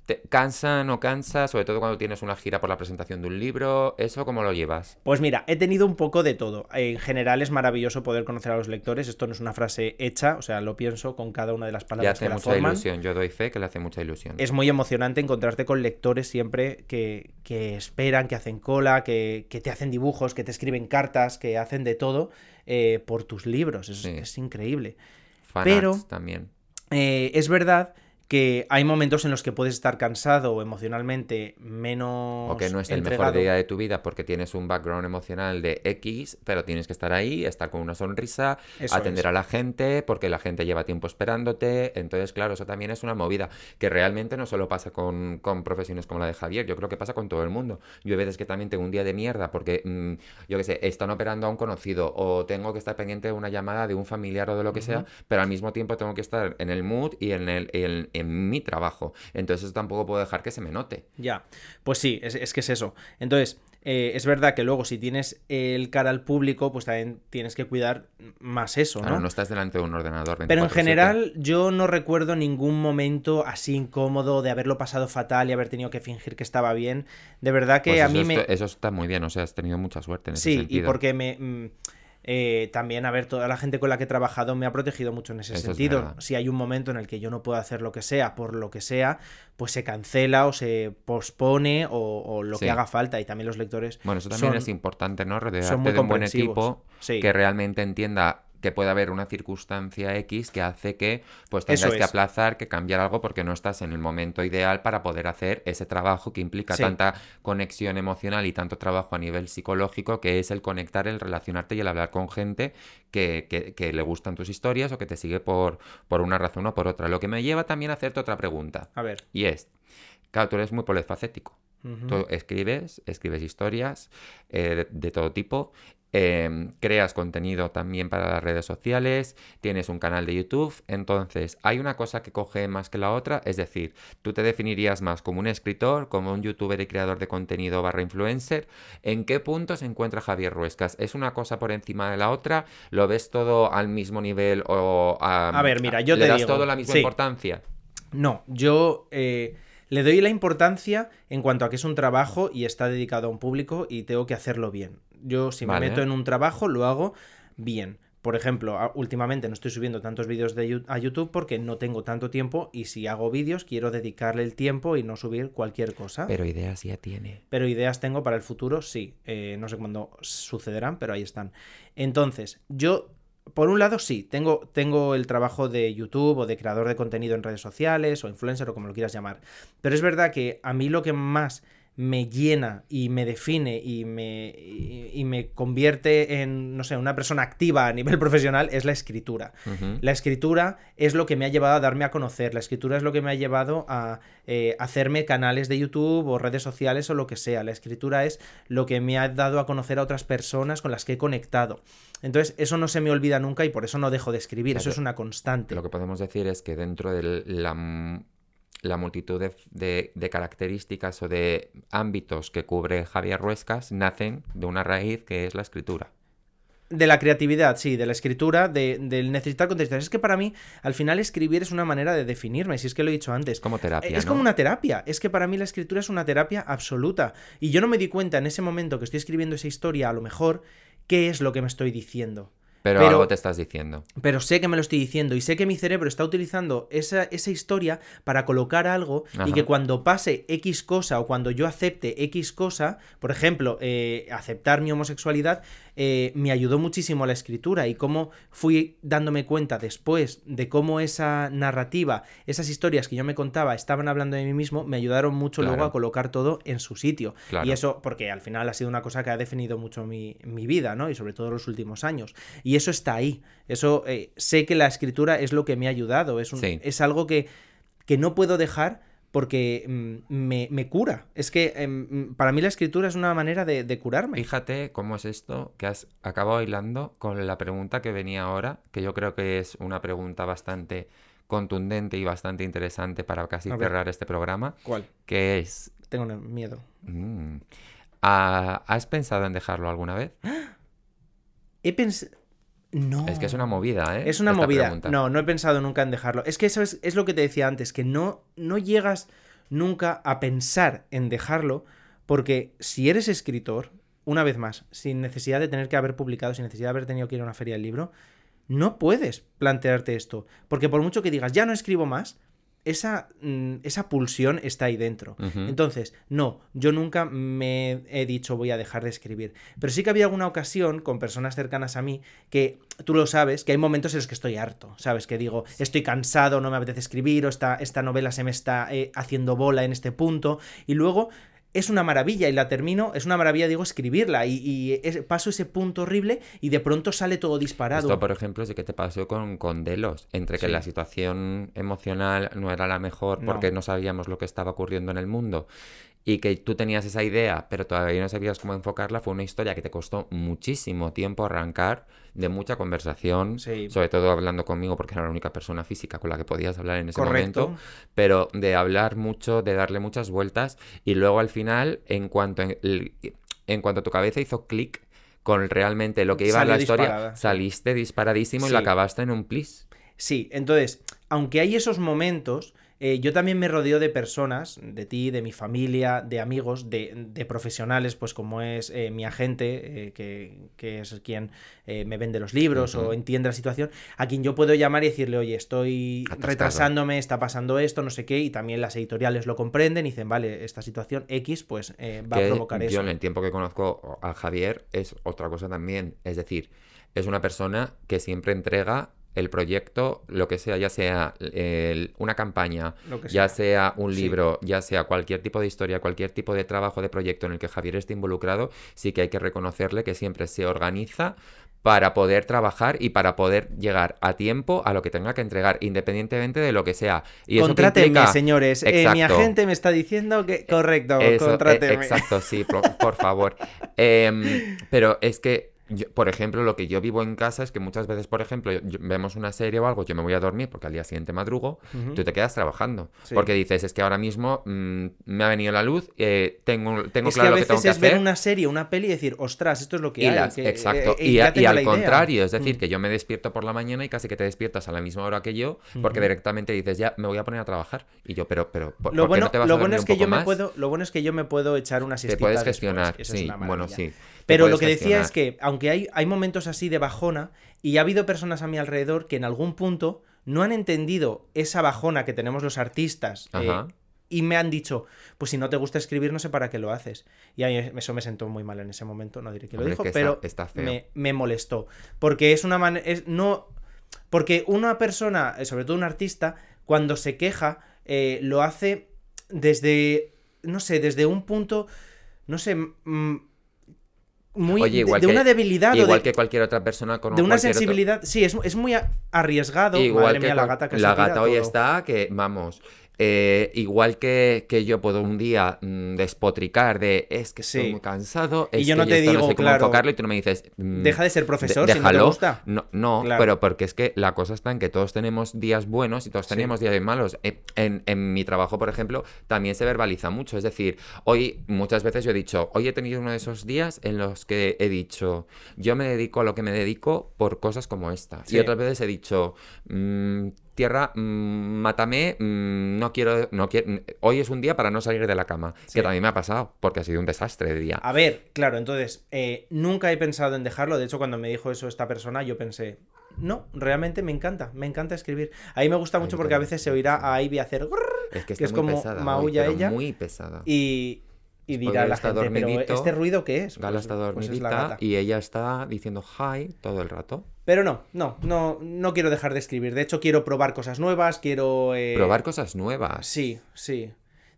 ¿Te cansa? ¿No cansa? Sobre todo cuando tienes una gira por la presentación de un libro. ¿Eso cómo lo llevas? Pues mira, he tenido un poco de todo. En general es maravilloso poder conocer a los lectores. Esto no es una frase hecha, o sea, lo pienso con cada una de las Le palabras hace que la mucha forman. ilusión. Yo doy fe que le hace mucha ilusión. Es muy emocionante encontrarte con lectores siempre que, que esperan, que hacen cola, que, que te hacen dibujos, que te escriben cartas, que hacen de todo eh, por tus libros. Es, Sí. es increíble. Fanarts pero- también. Eh, es verdad que hay momentos en los que puedes estar cansado o emocionalmente menos O que no es el entregado. mejor día de tu vida porque tienes un background emocional de X, pero tienes que estar ahí, estar con una sonrisa, Eso atender es. a la gente, porque la gente lleva tiempo esperándote. Entonces, claro, eso también es una movida que realmente no solo pasa con, con profesiones como la de Javier, yo creo que pasa con todo el mundo. Yo hay veces que también tengo un día de mierda porque, mm, yo qué sé, están operando a un conocido o tengo que estar pendiente de una llamada de un familiar o de lo que sea, pero al mismo tiempo tengo que estar en el mood y en, el, en, en mi trabajo. Entonces, eso tampoco puedo dejar que se me note. Ya, pues sí, es, es que es eso. Entonces, eh, es verdad que luego si tienes el cara al público, pues también tienes que cuidar más eso, ¿no? Claro, no estás delante de un ordenador. Pero en 24/7. general yo no recuerdo ningún momento así incómodo de haberlo pasado fatal y haber tenido que fingir que estaba bien. De verdad que Pues a mí me... eso está muy bien, o sea, has tenido mucha suerte en ese Sí, y sentido. porque me... mm, eh, también, a ver, toda la gente con la que he trabajado me ha protegido mucho en ese Eso sentido. Si hay un momento en el que yo no puedo hacer lo que sea, por lo que sea, pues se cancela o se pospone o, o lo Sí. que haga falta. Y también los lectores Bueno, eso también son- es importante, ¿no? Rodearte de un buen equipo Sí. que realmente entienda que puede haber una circunstancia X que hace que pues Eso tengáis que aplazar, que cambiar algo porque no estás en el momento ideal para poder hacer ese trabajo que implica Sí. tanta conexión emocional y tanto trabajo a nivel psicológico que es el conectar, el relacionarte y el hablar con gente que, que- que le gustan tus historias o que te sigue por, por una razón o por otra. Lo que me lleva también a hacerte otra pregunta A ver. y es, claro, tú eres muy polifacético. Tú escribes, escribes historias eh, de, de todo tipo, em, creas contenido también para las redes sociales, tienes un canal de YouTube, entonces hay una cosa que coge más que la otra, es decir, tú te definirías más como un escritor, como un youtuber y creador de contenido barra influencer, ¿en qué punto se encuentra Javier Ruescas? ¿Es una cosa por encima de la otra? ¿Lo ves todo al mismo nivel o am, A ver, mira, yo le te das digo, todo la misma sí. importancia? No, yo eh, le doy la importancia en cuanto a que es un trabajo y está dedicado a un público y tengo que hacerlo bien. Yo si Vale. me meto en un trabajo lo hago bien. Por ejemplo, últimamente no estoy subiendo tantos vídeos de a YouTube porque no tengo tanto tiempo y si hago vídeos quiero dedicarle el tiempo y no subir cualquier cosa. Pero ideas ya tiene. Pero ideas tengo para el futuro, sí. Eh, no sé cuándo sucederán, pero ahí están. Entonces, yo, por un lado, sí, tengo, tengo el trabajo de YouTube o de creador de contenido en redes sociales o influencer o como lo quieras llamar. Pero es verdad que a mí lo que más me llena y me define y me, y, y me convierte en, no sé, una persona activa a nivel profesional es la escritura. La escritura es lo que me ha llevado a darme a conocer, la escritura es lo que me ha llevado a eh, hacerme canales de YouTube o redes sociales o lo que sea. La escritura es lo que me ha dado a conocer a otras personas con las que he conectado. Entonces, eso no se me olvida nunca y por eso no dejo de escribir, eso es una constante. Lo que podemos decir es que dentro de la, la multitud de, de- de características o de ámbitos que cubre Javier Ruescas nacen de una raíz que es la escritura. De la creatividad, sí, de la escritura, de- del necesitar contextualizar. Es que para mí, al final, escribir es una manera de definirme, si es que lo he dicho antes. Es como terapia, Es ¿no? como una terapia. Es que para mí la escritura es una terapia absoluta. Y yo no me di cuenta en ese momento que estoy escribiendo esa historia, a lo mejor, qué es lo que me estoy diciendo. Pero, pero- algo te estás diciendo. Pero sé que me lo estoy diciendo y sé que mi cerebro está utilizando esa, esa historia para colocar algo y que cuando pase X cosa o cuando yo acepte X cosa, por ejemplo, eh, aceptar mi homosexualidad, eh, me ayudó muchísimo la escritura y cómo fui dándome cuenta después de cómo esa narrativa, esas historias que yo me contaba estaban hablando de mí mismo, me ayudaron mucho luego a colocar todo en su sitio. Claro. Y eso, porque al final ha sido una cosa que ha definido mucho mi, mi vida, ¿no? Y sobre todo los últimos años. Y eso está ahí. Eso eh, sé que la escritura es lo que me ha ayudado. Es, un- Sí. es algo que, que no puedo dejar porque mm, me, me cura. Es que em, para mí la escritura es una manera de, de curarme. Fíjate cómo es esto que has acabado hilando con la pregunta que venía ahora, que yo creo que es una pregunta bastante contundente y bastante interesante para casi cerrar este programa, ¿Cuál? que es, Tengo miedo. mm, ¿ha- ¿has pensado en dejarlo alguna vez? He pensado... No. Es que es una movida, ¿eh? Es una Esta movida. pregunta. No, no he pensado nunca en dejarlo. Es que eso es, es lo que te decía antes, que no, no llegas nunca a pensar en dejarlo, porque si eres escritor, una vez más, sin necesidad de tener que haber publicado, sin necesidad de haber tenido que ir a una feria del libro, no puedes plantearte esto. Porque por mucho que digas, ya no escribo más, esa, mm, esa pulsión está ahí dentro. Entonces, no, yo nunca me he dicho voy a dejar de escribir. Pero sí que había alguna ocasión con personas cercanas a mí que tú lo sabes, que hay momentos en los que estoy harto, ¿sabes? Que digo, estoy cansado, no me apetece escribir, o esta, esta novela se me está eh, haciendo bola en este punto. Y luego es una maravilla y la termino, es una maravilla, digo, escribirla y, y es- paso ese punto horrible y de pronto sale todo disparado. Esto, por ejemplo, sí que te pasó con, con Delos, entre que Sí. la situación emocional no era la mejor porque No. no. sabíamos lo que estaba ocurriendo en el mundo y que tú tenías esa idea, pero todavía no sabías cómo enfocarla, fue una historia que te costó muchísimo tiempo arrancar, de mucha conversación, Sí. sobre todo hablando conmigo porque era la única persona física con la que podías hablar en ese Correcto. momento, pero de hablar mucho, de darle muchas vueltas y luego al final, en cuanto, en, en cuanto tu cabeza hizo clic con realmente lo que iba a la historia, disparada, saliste disparadísimo y lo acabaste en un plis. Sí, entonces, aunque hay esos momentos, eh, yo también me rodeo de personas, de ti, de mi familia, de amigos, de, de profesionales, pues como es eh, mi agente, eh, que, que es quien me vende los libros o entiende la situación, a quien yo puedo llamar y decirle, oye, estoy Atascado. retrasándome, está pasando esto, no sé qué, y también las editoriales lo comprenden y dicen, vale, esta situación X, pues va a provocar yo eso. en el tiempo que conozco a Javier es otra cosa también. Es decir, es una persona que siempre entrega el proyecto, lo que sea, ya sea el- una campaña, ya sea. sea un Sí. libro, ya sea cualquier tipo de historia, cualquier tipo de trabajo, de proyecto en el que Javier esté involucrado, sí que hay que reconocerle que siempre se organiza para poder trabajar y para poder llegar a tiempo a lo que tenga que entregar, independientemente de lo que sea. Y eso Contrátenme, implica- señores. Eh, mi agente me está diciendo que. Correcto, Eso, eh, exacto, sí, por, por favor. Em, pero es que, yo- por ejemplo, lo que yo vivo en casa es que muchas veces, por ejemplo, yo- vemos una serie o algo, yo me voy a dormir porque al día siguiente madrugo, Ujú. tú te quedas trabajando. Sí. Porque dices, es que ahora mismo mm, me ha venido la luz, eh, tengo, tengo es que claro a lo que tengo que es ver hacer. una serie, una peli y decir, ostras, esto es lo que Y hay. las- que- exacto. eh, y, ya a- y al contrario, es decir, Mm. que yo me despierto por la mañana y casi que te despiertas a la misma hora que yo, porque Ujú. directamente dices, ya me voy a poner a trabajar. Y yo, pero, pero, ¿por, Lo por qué bueno, no te vas a lo bueno es que yo me puedo, lo bueno es que yo me puedo echar una Te siestita puedes después, gestionar, que sí, bueno, sí. te Pero lo puedes que decía es que, aunque hay, hay momentos así de bajona, y ha habido personas a mi alrededor que en algún punto no han entendido esa bajona que tenemos los artistas eh, y me han dicho, pues si no te gusta escribir, no sé para qué lo haces. Y a mí eso me sentó muy mal en ese momento, no diré quién lo Hombre, es dijo, que pero está me, me molestó. Porque es una manera. No. Porque una persona, eh, sobre todo un artista, cuando se queja, eh, lo hace desde. No sé, desde un punto. No sé. mm, muy. Oye, de- igual de, que- una debilidad o Igual de, que cualquier otra persona con de una cualquier otro- sensibilidad. Sí, es, es muy arriesgado. Igual Madre que mía, la gata que la gata hoy todo. está que, vamos, eh, igual que, que yo puedo un día mm, despotricar de es que estoy Sí. muy cansado, Y es yo que no te digo, no sé cómo claro, enfocarlo y tú no me dices... mm, Deja de ser profesor de- si no te déjalo. gusta. No, no, Claro. pero porque es que la cosa está en que todos tenemos días buenos y todos Sí. tenemos días malos. Eh, En, en mi trabajo, por ejemplo, también se verbaliza mucho. Es decir, hoy muchas veces yo he dicho, hoy he tenido uno de esos días en los que he dicho, yo me dedico a lo que me dedico por cosas como esta. Sí. Y otras veces he dicho, "Mm, tierra, mm, mátame, mm, no quiero, no quiero, hoy es un día para no salir de la cama. Sí. Que también me ha pasado, porque ha sido un desastre de día. A ver, claro, entonces, eh, nunca he pensado en dejarlo. De hecho, cuando me dijo eso esta persona, yo pensé, no, realmente me encanta, me encanta escribir. A mí me gusta mucho porque a veces se oirá a Ivy hacer grrr Es que, es como pesada hoy, maulla pero ella muy pesada. y, y dirá la está gente, pero ¿este ruido qué es? Gala Pues- está pues es dormidita y ella está diciendo hi todo el rato. Pero no, no, no, no quiero dejar de escribir. De hecho, quiero probar cosas nuevas, quiero... eh, Probar cosas nuevas. Sí, sí.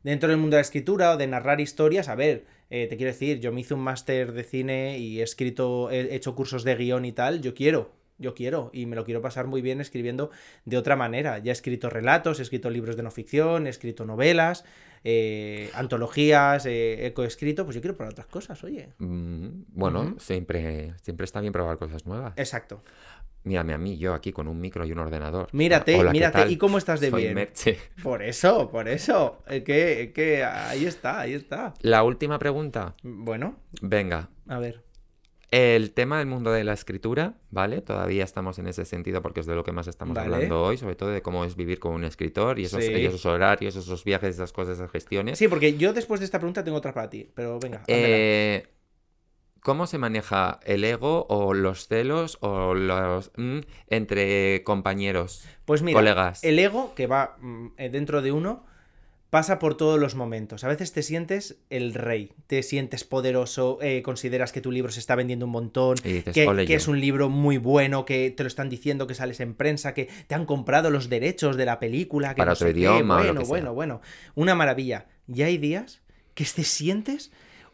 Dentro del mundo de la escritura o de narrar historias, a ver, eh, te quiero decir, yo me hice un máster de cine y he escrito, he hecho cursos de guion y tal, yo quiero, yo quiero, y me lo quiero pasar muy bien escribiendo de otra manera. Ya he escrito relatos, he escrito libros de no ficción, he escrito novelas, eh, antologías, eh, he coescrito, pues yo quiero probar otras cosas, oye. Mm, bueno, siempre, siempre está bien probar cosas nuevas. Exacto. Mírame a mí, yo aquí con un micro y un ordenador. Mírate, Hola, ¿qué mírate? ¿y cómo estás de Soy bien? Merche. Por eso, por eso. Es que, que ahí está, ahí está. La última pregunta. Bueno, Venga. a ver. El tema del mundo de la escritura, ¿vale? Todavía estamos en ese sentido porque es de lo que más estamos Vale. hablando hoy, sobre todo de cómo es vivir con un escritor y esos, Sí. y esos horarios, esos viajes, esas cosas, esas gestiones. Sí, porque yo después de esta pregunta tengo otra para ti, pero venga. Eh, ¿Cómo se maneja el ego o los celos o los mm, entre compañeros, pues mira, colegas? el ego que va mm, eh, dentro de uno pasa por todos los momentos. A veces te sientes el rey, te sientes poderoso, eh, consideras que tu libro se está vendiendo un montón, dices, que, es un libro muy bueno, que te lo están diciendo, que sales en prensa, que te han comprado los derechos de la película, que Para no otro sé qué. idioma o lo Bueno, sea. bueno, bueno. Una maravilla. Y hay días que te sientes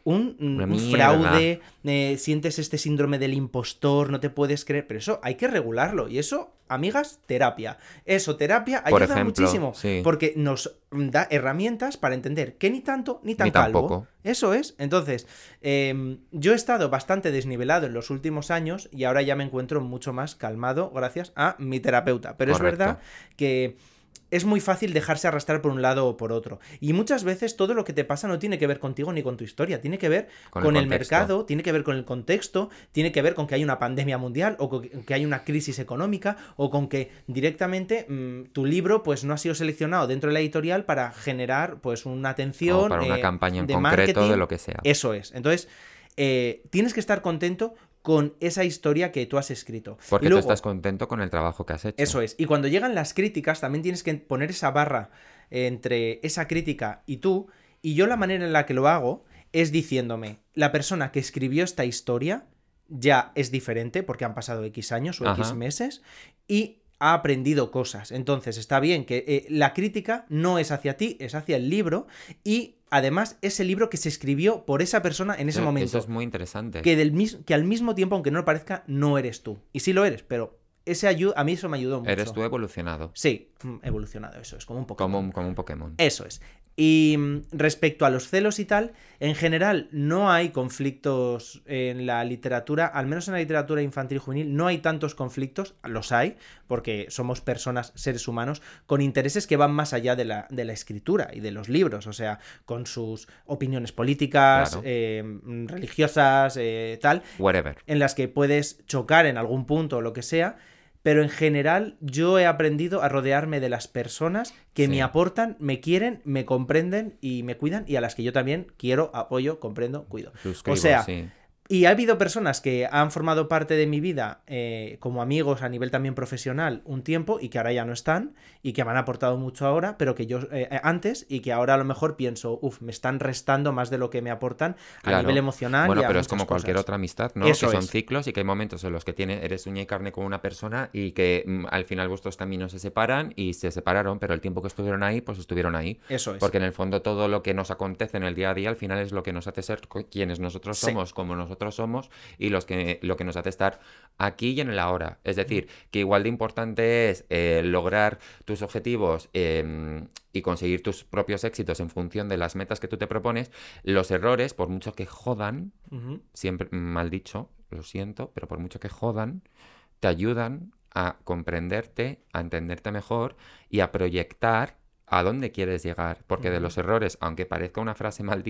un, fraude, eh, sientes este síndrome del impostor, no te puedes creer, pero eso hay que regularlo. Y eso, amigas, terapia. Eso, terapia, ayuda ejemplo, muchísimo. sí. Porque nos da herramientas para entender que ni tanto ni tan Ni calvo. tampoco. Eso es. Entonces, em, yo he estado bastante desnivelado en los últimos años y ahora ya me encuentro mucho más calmado gracias a mi terapeuta. Pero Correcto. es verdad que es muy fácil dejarse arrastrar por un lado o por otro. Y muchas veces todo lo que te pasa no tiene que ver contigo ni con tu historia, tiene que ver con, el, mercado, tiene que ver con el contexto, tiene que ver con que hay una pandemia mundial o con que hay una crisis económica o con que directamente mm, tu libro pues no ha sido seleccionado dentro de la editorial para generar pues una atención o para una eh, campaña en concreto de lo que sea. Eso es. Entonces, eh, tienes que estar contento con esa historia que tú has escrito. Porque tú estás contento con el trabajo que has hecho. Eso es. Y cuando llegan las críticas, también tienes que poner esa barra entre esa crítica y tú. Y yo la manera en la que lo hago es diciéndome, la persona que escribió esta historia ya es diferente porque han pasado X años o X meses y ha aprendido cosas. Entonces está bien que eh, la crítica no es hacia ti, es hacia el libro y además es el libro que se escribió por esa persona en ese momento. Eso es muy interesante. Que, del, que al mismo tiempo, aunque no lo parezca, no eres tú. Y sí lo eres, pero ese a mí eso me ayudó mucho. Eres tú evolucionado. Sí, mm, evolucionado, eso es, como un Pokémon. Como un, como un Pokémon. Eso es. Y mm, respecto a los celos y tal, en general no hay conflictos en la literatura, al menos en la literatura infantil y juvenil, no hay tantos conflictos, los hay, porque somos personas, seres humanos, con intereses que van más allá de la, de la escritura y de los libros, o sea, con sus opiniones políticas, eh, religiosas, eh, tal, Whatever. en las que puedes chocar en algún punto o lo que sea pero en general yo he aprendido a rodearme de las personas que me aportan, me quieren, me comprenden y me cuidan y a las que yo también quiero, apoyo, comprendo, cuido. o sea, y ha habido personas que han formado parte de mi vida eh, como amigos a nivel también profesional un tiempo y que ahora ya no están y que me han aportado mucho ahora, pero que yo eh, eh, antes y que ahora a lo mejor pienso, uff, me están restando más de lo que me aportan a nivel emocional. Bueno, pero es como cualquier otra amistad, ¿no? que son ciclos y que hay momentos en los que tiene, eres uña y carne con una persona y que mm, al final vuestros caminos se separan y se separaron, pero el tiempo que estuvieron ahí, pues estuvieron ahí. Eso es. Porque en el fondo todo lo que nos acontece en el día a día al final es lo que nos hace ser quienes nosotros somos, como nosotros somos y los que, lo que nos hace estar aquí y en el ahora. Es decir, que igual de importante es eh, lograr tus objetivos em, y conseguir tus propios éxitos en función de las metas que tú te propones, los errores, por mucho que jodan, siempre mal dicho, lo siento, pero por mucho que jodan, te ayudan a comprenderte, a entenderte mejor y a proyectar a dónde quieres llegar. Porque de los errores, aunque parezca una frase mal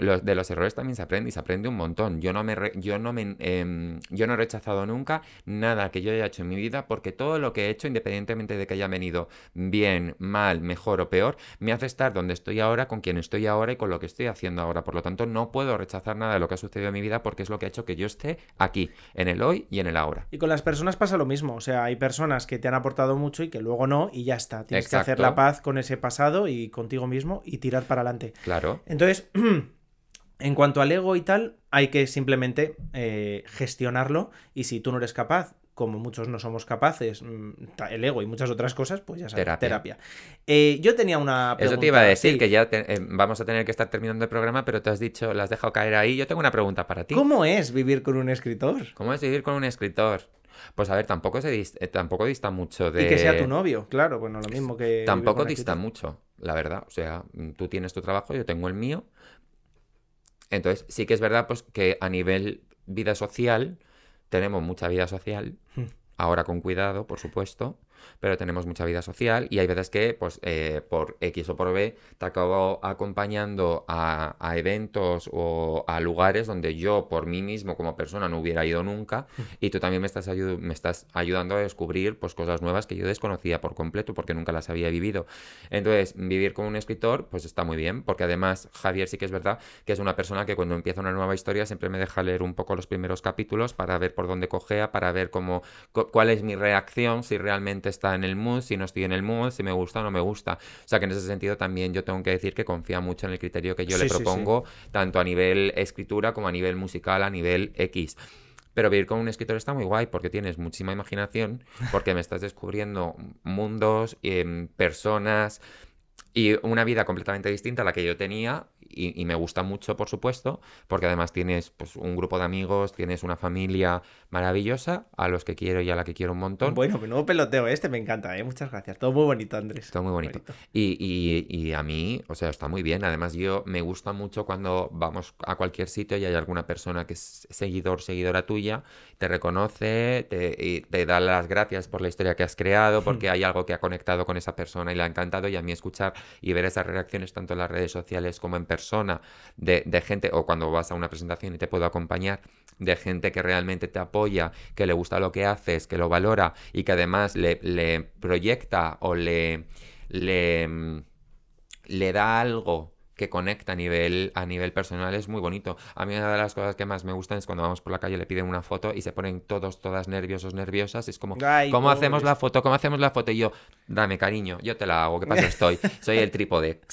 dicha, de los errores también se aprende y se aprende un montón. Yo no, me yo, no me, em, yo no he rechazado nunca nada que yo haya hecho en mi vida porque todo lo que he hecho, independientemente de que haya venido bien, mal, mejor o peor, me hace estar donde estoy ahora, con quien estoy ahora y con lo que estoy haciendo ahora. Por lo tanto, no puedo rechazar nada de lo que ha sucedido en mi vida porque es lo que ha hecho que yo esté aquí, en el hoy y en el ahora. Y con las personas pasa lo mismo. O sea, hay personas que te han aportado mucho y que luego no y ya está. Tienes que hacer la paz con ese pasado y contigo mismo y tirar para adelante. Claro. Entonces... En cuanto al ego y tal, hay que simplemente eh, gestionarlo y si tú no eres capaz, como muchos no somos capaces, mm, el ego y muchas otras cosas, pues ya sabes, terapia. Eh, yo tenía una pregunta. Eso te iba a decir, que ya eh, vamos a tener que estar terminando el programa, pero te has dicho, la has dejado caer ahí. Yo tengo una pregunta para ti. ¿Cómo es vivir con un escritor? ¿Cómo es vivir con un escritor? Pues a ver, tampoco, se tampoco dista mucho de... Y que sea tu novio, claro, bueno, lo mismo que... Tampoco dista mucho, la verdad. O sea, tú tienes tu trabajo, yo tengo el mío, entonces, sí que es verdad pues, que a nivel vida social tenemos mucha vida social, hmm. ahora con cuidado, por supuesto, pero tenemos mucha vida social y hay veces que, pues, eh, por X o por B, te acabo acompañando a, eventos o a lugares donde yo, por mí mismo, como persona, no hubiera ido nunca y tú también me estás, me estás ayudando a descubrir, pues, cosas nuevas que yo desconocía por completo porque nunca las había vivido. Entonces, vivir con un escritor, pues, está muy bien porque además Javier sí que es verdad que es una persona que cuando empieza una nueva historia siempre me deja leer un poco los primeros capítulos para ver por dónde cogea, para ver cómo, cuál es mi reacción, si realmente está en el mood, si no estoy en el mood, si me gusta o no me gusta. O sea que en ese sentido también yo tengo que decir que confía mucho en el criterio que yo le propongo, tanto a nivel escritura como a nivel musical, a nivel X. Pero vivir con un escritor está muy guay porque tienes muchísima imaginación, porque me estás descubriendo mundos, em, personas y una vida completamente distinta a la que yo tenía y- y me gusta mucho, por supuesto, porque además tienes pues, un grupo de amigos, tienes una familia maravillosa, a los que quiero y a la que quiero un montón. Bueno, menudo peloteo este, me encanta, ¿eh? Muchas gracias. Todo muy bonito, Andrés. Todo muy bonito. Y, y- y a mí, o sea, está muy bien. Además, yo me gusta mucho cuando vamos a cualquier sitio y hay alguna persona que es seguidor, seguidora tuya, te reconoce, te, da las gracias por la historia que has creado, porque hay algo que ha conectado con esa persona y le ha encantado. Y a mí escuchar y ver esas reacciones tanto en las redes sociales como en persona de, de gente, o cuando vas a una presentación y te puedo acompañar, de gente que realmente te apoya, que le gusta lo que haces, que lo valora y que además le, le proyecta o le, le, mm, le da algo que conecta a nivel, a nivel personal es muy bonito. A mí una de las cosas que más me gustan es cuando vamos por la calle, le piden una foto y se ponen todos, todas nerviosos, nerviosas. Es como, Ay, ¿cómo hacemos la foto? ¿Cómo hacemos la foto? Y yo, dame cariño, yo te la hago, ¿qué pasa estoy? Soy el trípode.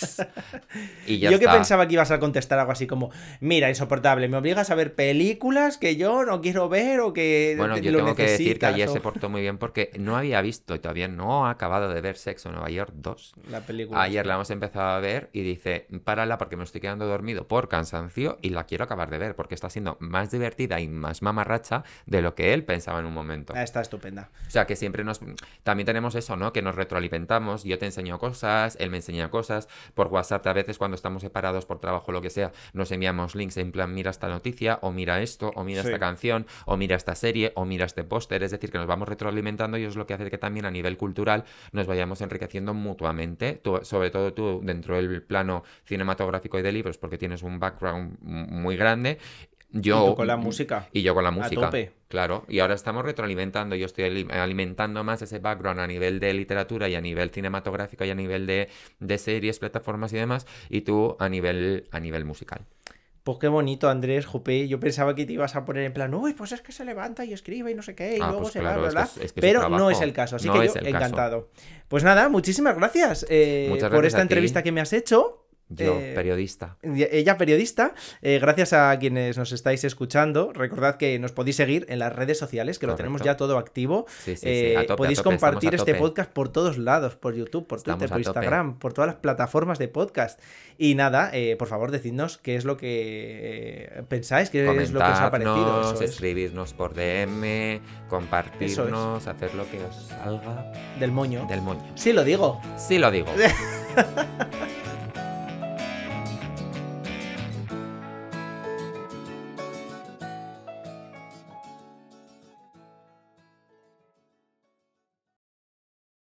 Y ya yo que está. pensaba que ibas a contestar algo así como, mira, insoportable, me obligas a ver películas que yo no quiero ver o que Bueno, yo lo tengo que decir que ayer o- se portó muy bien porque no había visto y todavía no ha acabado de ver Sexo en Nueva York 2. La película. Ayer la hemos empezado a ver y dice, párala porque me estoy quedando dormido por cansancio y la quiero acabar de ver porque está siendo más divertida y más mamarracha de lo que él pensaba en un momento. Ah, está estupenda. O sea, que siempre nos... También tenemos eso, ¿no? Que nos retroalimentamos. Yo te enseño cosas, él me enseña cosas. Por WhatsApp, a veces cuando estamos separados por trabajo o lo que sea, nos enviamos links en plan, mira esta noticia, o mira esto, o mira Sí. esta canción, o mira esta serie, o mira este póster. Es decir, que nos vamos retroalimentando y es lo que hace que también a nivel cultural nos vayamos enriqueciendo mutuamente. Tú- sobre todo tú dentro del plano cinematográfico y de libros, porque tienes un background muy grande. Yo, Y tú con la música. Y yo con la A música. tope. Claro, y ahora estamos retroalimentando, yo estoy ali- alimentando más ese background a nivel de literatura y a nivel cinematográfico y a nivel de, de series, plataformas y demás, y tú a nivel, a nivel musical. Pues qué bonito, Andrés, Jupe. Yo pensaba que te ibas a poner en plan, uy, pues es que se levanta y escribe y no sé qué, y Ah, luego pues se claro, va, es bla, que bla. es- que Pero no es el caso, así No que yo caso. encantado. Pues nada, muchísimas gracias eh, por esta a entrevista que me has hecho. Yo, Eh, periodista. Ella periodista, eh, gracias a quienes nos estáis escuchando. Recordad que nos podéis seguir en las redes sociales, que lo tenemos ya todo activo. Sí, sí, sí, Eh, tope, podéis tope, compartir este podcast por todos lados, por YouTube, por Estamos Twitter, por. Instagram, por todas las plataformas de podcast. Y nada, por favor, decidnos qué es lo que pensáis, qué es lo que os ha parecido. Comentarnos, Eso es, escribirnos por DM, compartirnos, hacer lo que os salga del moño. del moño. Sí, lo digo. Sí lo digo.